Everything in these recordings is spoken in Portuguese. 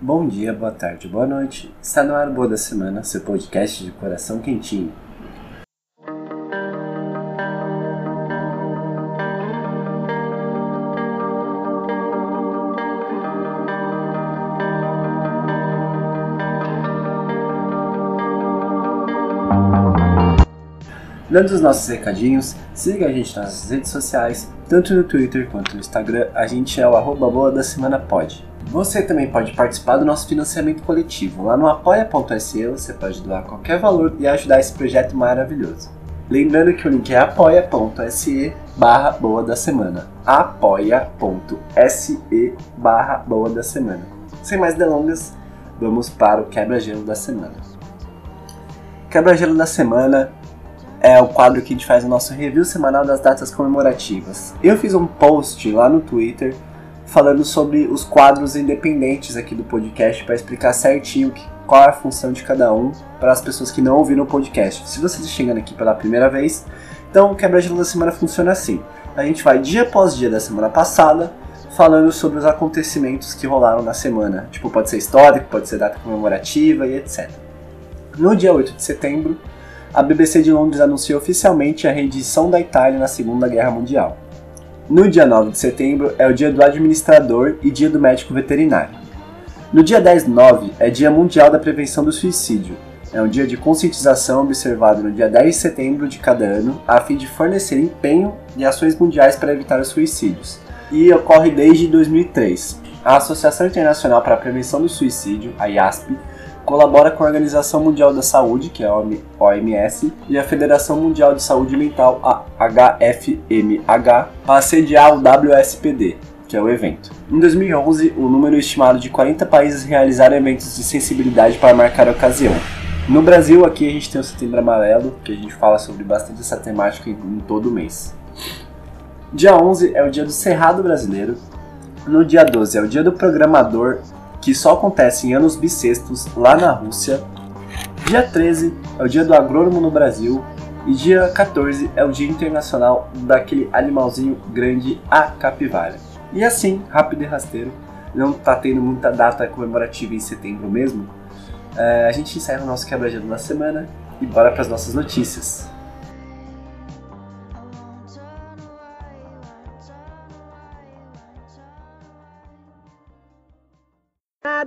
Bom dia, boa tarde, boa noite. Está no ar Boa da Semana, seu podcast de coração quentinho. Dando os nossos recadinhos, siga a gente nas redes sociais, tanto no Twitter quanto no Instagram, a gente é o arroba boa da semana pode. Você também pode participar do nosso financiamento coletivo. Lá no apoia.se você pode doar qualquer valor e ajudar esse projeto maravilhoso. Lembrando que o link é apoia.se barra boa da semana. apoia.se barra boa da semana. Sem mais delongas, vamos para o quebra-gelo da semana. Quebra-gelo da semana é o quadro que a gente faz o nosso review semanal das datas comemorativas. Eu fiz um post lá no Twitter falando sobre os quadros independentes aqui do podcast para explicar certinho qual é a função de cada um para as pessoas que não ouviram o podcast. Se você está chegando aqui pela primeira vez, então o quebra-gelo da semana funciona assim. A gente vai dia após dia da semana passada falando sobre os acontecimentos que rolaram na semana. Tipo, pode ser histórico, pode ser data comemorativa e etc. No dia 8 de setembro, a BBC de Londres anunciou oficialmente a rendição da Itália na Segunda Guerra Mundial. No dia 9 de setembro é o dia do administrador e dia do médico veterinário. No dia 10-9 é Dia Mundial da Prevenção do Suicídio. É um dia de conscientização observado no dia 10 de setembro de cada ano, a fim de fornecer empenho e ações mundiais para evitar os suicídios. E ocorre desde 2003. A Associação Internacional para a Prevenção do Suicídio, a IASP, colabora com a Organização Mundial da Saúde, que é a OMS, e a Federação Mundial de Saúde Mental, a HFMH, para sediar o WSPD, que é o evento. Em 2011, o número estimado de 40 países realizaram eventos de sensibilidade para marcar a ocasião. No Brasil, aqui a gente tem o Setembro Amarelo, que a gente fala sobre bastante essa temática em todo mês. Dia 11 é o dia do Cerrado Brasileiro. No dia 12 é o dia do Programador que só acontece em anos bissextos lá na Rússia. Dia 13 é o dia do agrônomo no Brasil. E dia 14 é o dia internacional daquele animalzinho grande, a capivara. E assim, rápido e rasteiro, não tá tendo muita data comemorativa em setembro mesmo, é, a gente encerra o nosso quebra-gelo da semana e bora para as nossas notícias.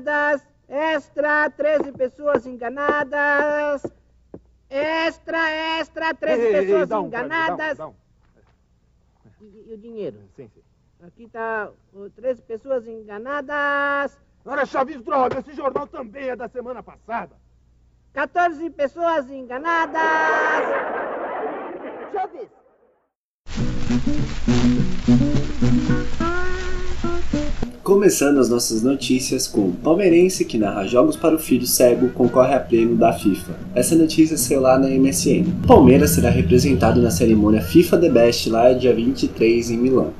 Enganadas. Extra, 13 pessoas enganadas. Extra, extra, 13 ei, pessoas ei, ei, enganadas. Um, um, um. E, e, o dinheiro? Sim, sim. Aqui está 13 pessoas enganadas. Ora, Chaves, droga, esse jornal também é da semana passada. 14 pessoas enganadas. Chaves. Começando as nossas notícias com palmeirense que narra jogos para o filho cego concorre a prêmio da FIFA. Essa notícia saiu lá na MSN. Palmeiras será representado na cerimônia FIFA The Best lá dia 23 em Milão.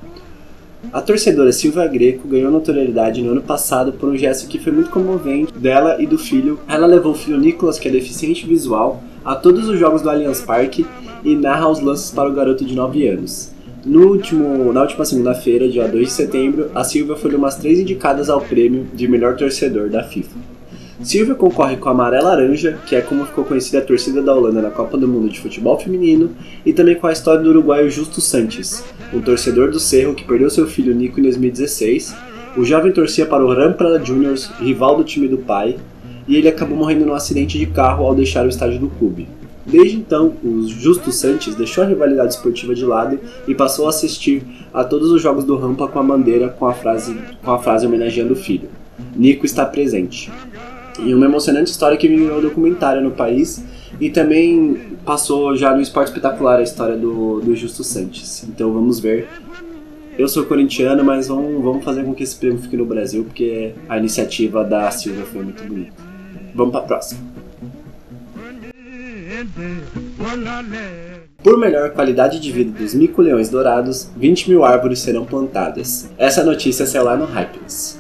A torcedora Silvia Greco ganhou notoriedade no ano passado por um gesto que foi muito comovente dela e do filho. Ela levou o filho Nicolas, que é deficiente visual, a todos os jogos do Allianz Parque e narra os lances para o garoto de 9 anos. No último, na última segunda-feira, dia 2 de setembro, a Silvia foi uma das três indicadas ao prêmio de melhor torcedor da FIFA. Silvia concorre com a Amarela Laranja, que é como ficou conhecida a torcida da Holanda na Copa do Mundo de Futebol Feminino, e também com a história do uruguaio Justo Santos, um torcedor do Cerro que perdeu seu filho Nico em 2016. O jovem torcia para o Rampla Juniors, rival do time do pai, e ele acabou morrendo num acidente de carro ao deixar o estádio do clube. Desde então, o Justo Santos deixou a rivalidade esportiva de lado e passou a assistir a todos os jogos do Rampa com a bandeira com a frase, com a frase homenageando o filho. Nico está presente. E uma emocionante história que virou documentário no país e também passou já no Esporte Espetacular a história do, do Justo Santos. Então vamos ver. Eu sou corintiano, mas vamos, vamos fazer com que esse prêmio fique no Brasil, porque a iniciativa da Silvia foi muito bonita. Vamos para a próxima. Por melhor qualidade de vida dos mico-leões dourados, 20 mil árvores serão plantadas. Essa notícia saiu lá no Hypens.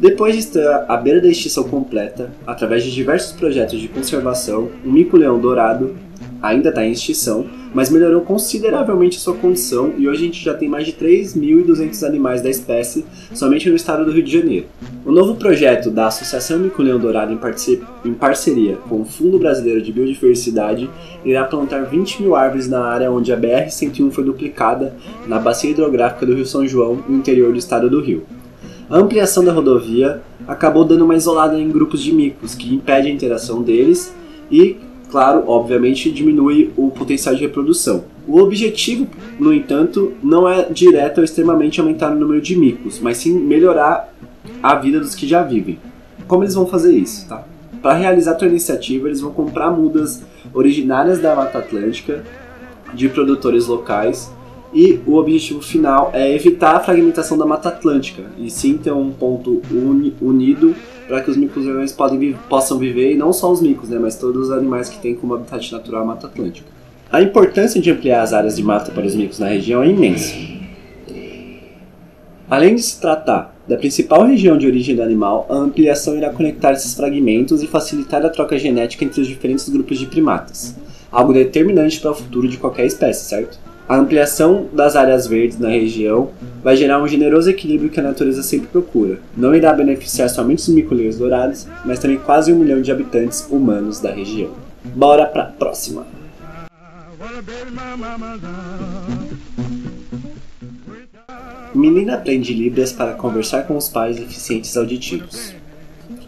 Depois de estar à beira da extinção completa, através de diversos projetos de conservação, o mico-leão dourado ainda está em extinção, mas melhorou consideravelmente sua condição e hoje a gente já tem mais de 3.200 animais da espécie somente no estado do Rio de Janeiro. O novo projeto da Associação Mico-Leão Dourado em parceria com o Fundo Brasileiro de Biodiversidade irá plantar 20 mil árvores na área onde a BR-101 foi duplicada na bacia hidrográfica do Rio São João, no interior do estado do Rio. A ampliação da rodovia acabou dando uma isolada em grupos de micos, que impede a interação deles e claro, obviamente, diminui o potencial de reprodução. O objetivo, no entanto, não é direto ou extremamente aumentar o número de micos, mas sim melhorar a vida dos que já vivem. Como eles vão fazer isso, tá? Para realizar a iniciativa, eles vão comprar mudas originárias da Mata Atlântica de produtores locais e o objetivo final é evitar a fragmentação da Mata Atlântica e sim ter um ponto uni unido para que os micos-leões possam viver, e não só os micos, né, mas todos os animais que têm como habitat natural a Mata Atlântica. A importância de ampliar as áreas de mata para os micos na região é imensa. Além de se tratar da principal região de origem do animal, a ampliação irá conectar esses fragmentos e facilitar a troca genética entre os diferentes grupos de primatas, algo determinante para o futuro de qualquer espécie, certo? A ampliação das áreas verdes na região vai gerar um generoso equilíbrio que a natureza sempre procura. Não irá beneficiar somente os mico-leões dourados, mas também quase um milhão de habitantes humanos da região. Bora pra próxima! Menina aprende Libras para conversar com os pais deficientes auditivos.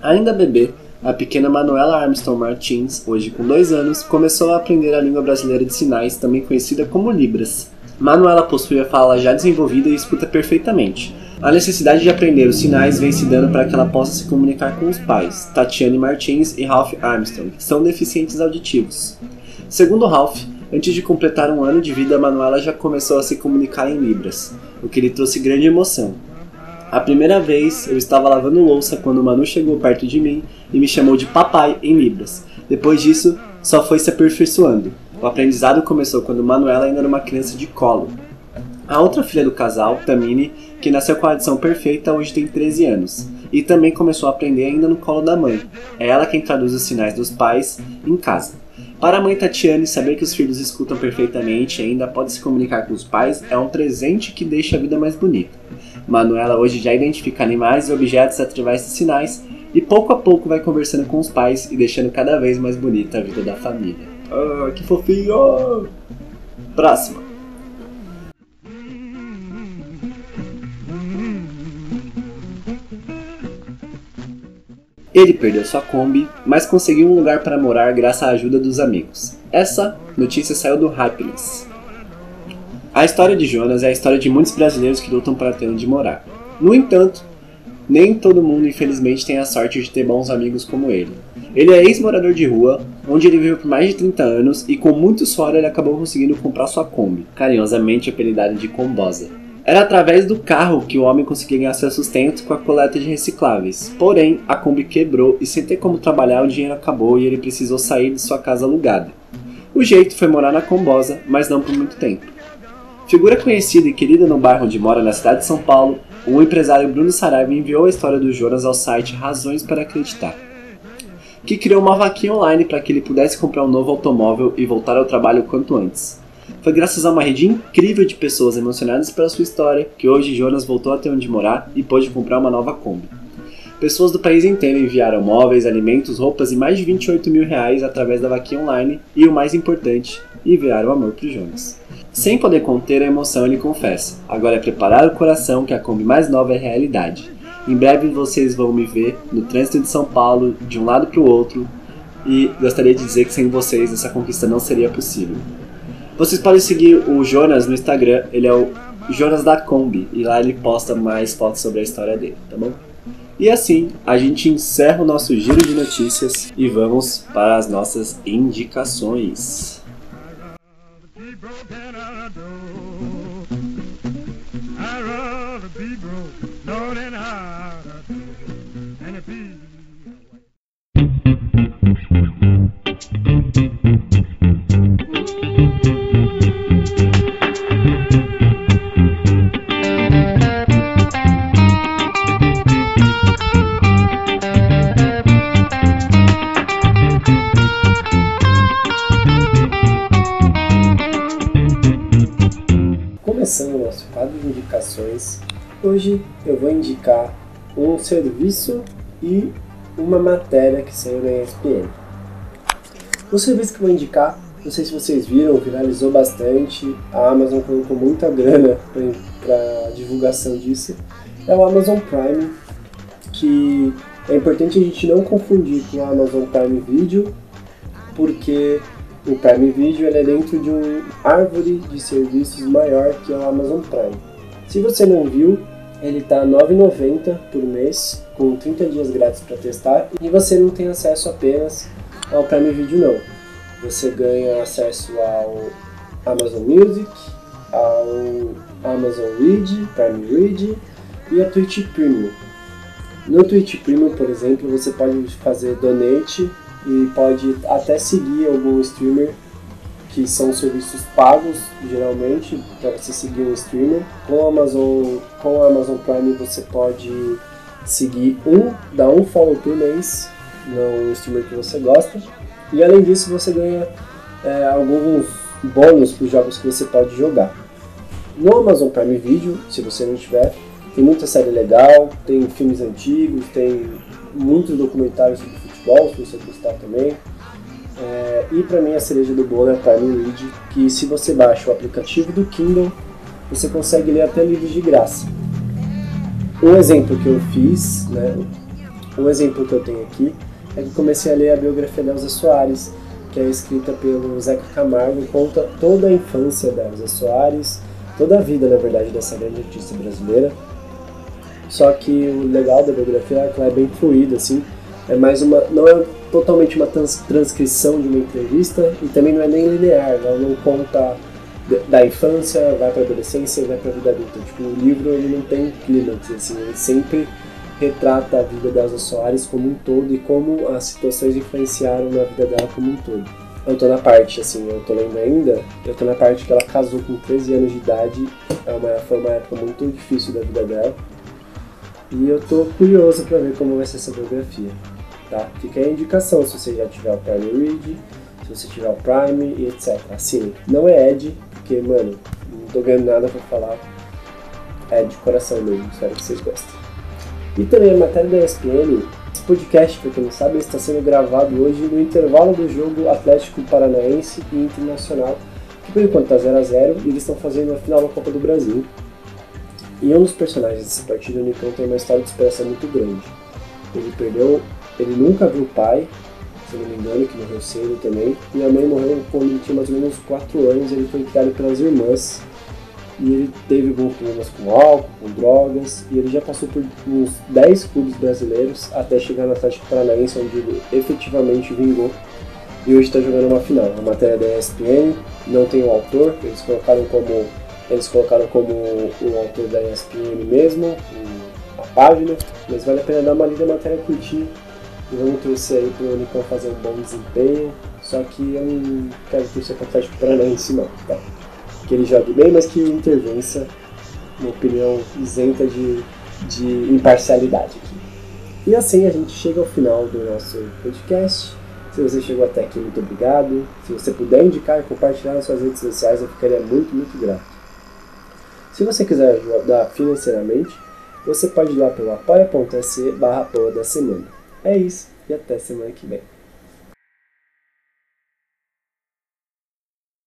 Ainda bebê, a pequena Manuela Armstrong Martins, hoje com dois anos, começou a aprender a língua brasileira de sinais, também conhecida como Libras. Manuela possui a fala já desenvolvida e escuta perfeitamente. A necessidade de aprender os sinais vem se dando para que ela possa se comunicar com os pais, Tatiane Martins e Ralph Armstrong, que são deficientes auditivos. Segundo Ralph, antes de completar um ano de vida, Manuela já começou a se comunicar em Libras, o que lhe trouxe grande emoção. A primeira vez eu estava lavando louça quando o Manu chegou perto de mim e me chamou de papai em Libras. Depois disso, só foi se aperfeiçoando. O aprendizado começou quando Manuela ainda era uma criança de colo. A outra filha do casal, Tamini, que nasceu com a adição perfeita, hoje tem 13 anos e também começou a aprender ainda no colo da mãe. É ela quem traduz os sinais dos pais em casa. Para a mãe Tatiane, saber que os filhos escutam perfeitamente e ainda pode se comunicar com os pais é um presente que deixa a vida mais bonita. Manuela hoje já identifica animais e objetos através de sinais e pouco a pouco vai conversando com os pais e deixando cada vez mais bonita a vida da família. Ah, que fofinho! Próxima. Ele perdeu sua Kombi, mas conseguiu um lugar para morar graças à ajuda dos amigos. Essa notícia saiu do Happiness. A história de Jonas é a história de muitos brasileiros que lutam para ter onde morar. No entanto, nem todo mundo infelizmente tem a sorte de ter bons amigos como ele. Ele é ex-morador de rua, onde ele viveu por mais de 30 anos e com muito suor ele acabou conseguindo comprar sua Kombi, carinhosamente apelidada de Combosa. Era através do carro que o homem conseguia ganhar seu sustento com a coleta de recicláveis. Porém, a Kombi quebrou e sem ter como trabalhar o dinheiro acabou e ele precisou sair de sua casa alugada. O jeito foi morar na Combosa, mas não por muito tempo. Figura conhecida e querida no bairro onde mora na cidade de São Paulo, o empresário Bruno Saraiva enviou a história do Jonas ao site Razões para Acreditar, que criou uma vaquinha online para que ele pudesse comprar um novo automóvel e voltar ao trabalho quanto antes. Foi graças a uma rede incrível de pessoas emocionadas pela sua história que hoje Jonas voltou a ter onde morar e pôde comprar uma nova Kombi. Pessoas do país inteiro enviaram móveis, alimentos, roupas e mais de 28 mil reais através da vaquinha online e, o mais importante, enviaram amor para Jonas. Sem poder conter a emoção, ele confessa: Agora é preparar o coração que a Kombi mais nova é realidade. Em breve vocês vão me ver no trânsito de São Paulo, de um lado para o outro, e gostaria de dizer que sem vocês essa conquista não seria possível. Vocês podem seguir o Jonas no Instagram, ele é o Jonas da Kombi, e lá ele posta mais fotos sobre a história dele, tá bom? E assim, a gente encerra o nosso giro de notícias e vamos para as nossas indicações. Indicar um serviço e uma matéria que saiu na ESPN. O serviço que eu vou indicar, não sei se vocês viram, viralizou bastante, a Amazon colocou muita grana para divulgação disso, é o Amazon Prime, que é importante a gente não confundir com o Amazon Prime Video, porque o Prime Video é dentro de um árvore de serviços maior que é o Amazon Prime. Se você não viu, ele R$ 9,90 por mês, com 30 dias grátis para testar, e você não tem acesso apenas ao Prime Video não. Você ganha acesso ao Amazon Music, ao Amazon Read, Prime Read e a Twitch Premium. No Twitch Premium, por exemplo, você pode fazer donate e pode até seguir algum streamer que são serviços pagos geralmente para você seguir um streamer. Com a Amazon, com a Amazon Prime você pode seguir um, dar um follow por mês no streamer que você gosta. E além disso você ganha é, alguns bônus para os jogos que você pode jogar. No Amazon Prime Video, se você não tiver, tem muita série legal, tem filmes antigos, tem muitos documentários sobre futebol, se você gostar também. É, e para mim a cereja do bolo é a Prime Read, que se você baixa o aplicativo do Kindle, você consegue ler até livros de graça. Um exemplo que eu fiz, né, um exemplo que eu tenho aqui, é que comecei a ler a biografia da Elza Soares, que é escrita pelo Zeca Camargo e conta toda a infância da Elza Soares, toda a vida, na verdade, dessa grande artista brasileira. Só que o legal da biografia é que ela é bem fluida, assim, é mais uma, não é totalmente uma trans, transcrição de uma entrevista e também não é nem linear, ela não conta da infância, vai para a adolescência e vai para a vida adulta. Tipo, o livro ele não tem clímax, assim, ele sempre retrata a vida da Elza Soares como um todo e como as situações influenciaram na vida dela como um todo. Eu tô na parte, assim, eu tô lendo ainda, eu tô na parte que ela casou com 13 anos de idade, é uma, foi uma época muito difícil da vida dela, e eu tô curioso para ver como vai ser essa biografia tá? Fica aí a indicação se você já tiver o Prime Read, se você tiver o Prime e etc. Assim, não é Ed, porque, mano, não tô ganhando nada pra falar. É de coração mesmo, espero que vocês gostem. E também a matéria da ESPN, esse podcast, pra quem não sabe, está sendo gravado hoje no intervalo do jogo Atlético Paranaense e Internacional, que por enquanto tá 0x0 e eles estão fazendo a final da Copa do Brasil. E um dos personagens dessa partida, o Nicão, tem uma história de esperança muito grande. Ele perdeu ele nunca viu o pai, se não me engano, que morreu cedo também. E a mãe morreu quando ele tinha mais ou menos 4 anos, ele foi criado pelas irmãs. E ele teve alguns problemas com álcool, com drogas, e ele já passou por uns 10 clubes brasileiros até chegar no Atlético Paranaense, onde ele efetivamente vingou. E hoje está jogando uma final. A matéria da ESPN, não tem o autor, eles colocaram como, eles colocaram como o autor da ESPN mesmo, a página, mas vale a pena dar uma lida na matéria curtinha vamos torcer aí pro Unicão fazer um bom desempenho. Só que eu não quero torcer para o Atlético Paranaense não, tá? Que ele jogue bem, mas que intervença, uma opinião isenta de, de imparcialidade aqui. E assim a gente chega ao final do nosso podcast. Se você chegou até aqui, muito obrigado. Se você puder indicar e compartilhar nas suas redes sociais, eu ficaria muito, muito grato. Se você quiser ajudar financeiramente, você pode ir lá pelo apoia.se barra da semana. É isso e até semana que vem.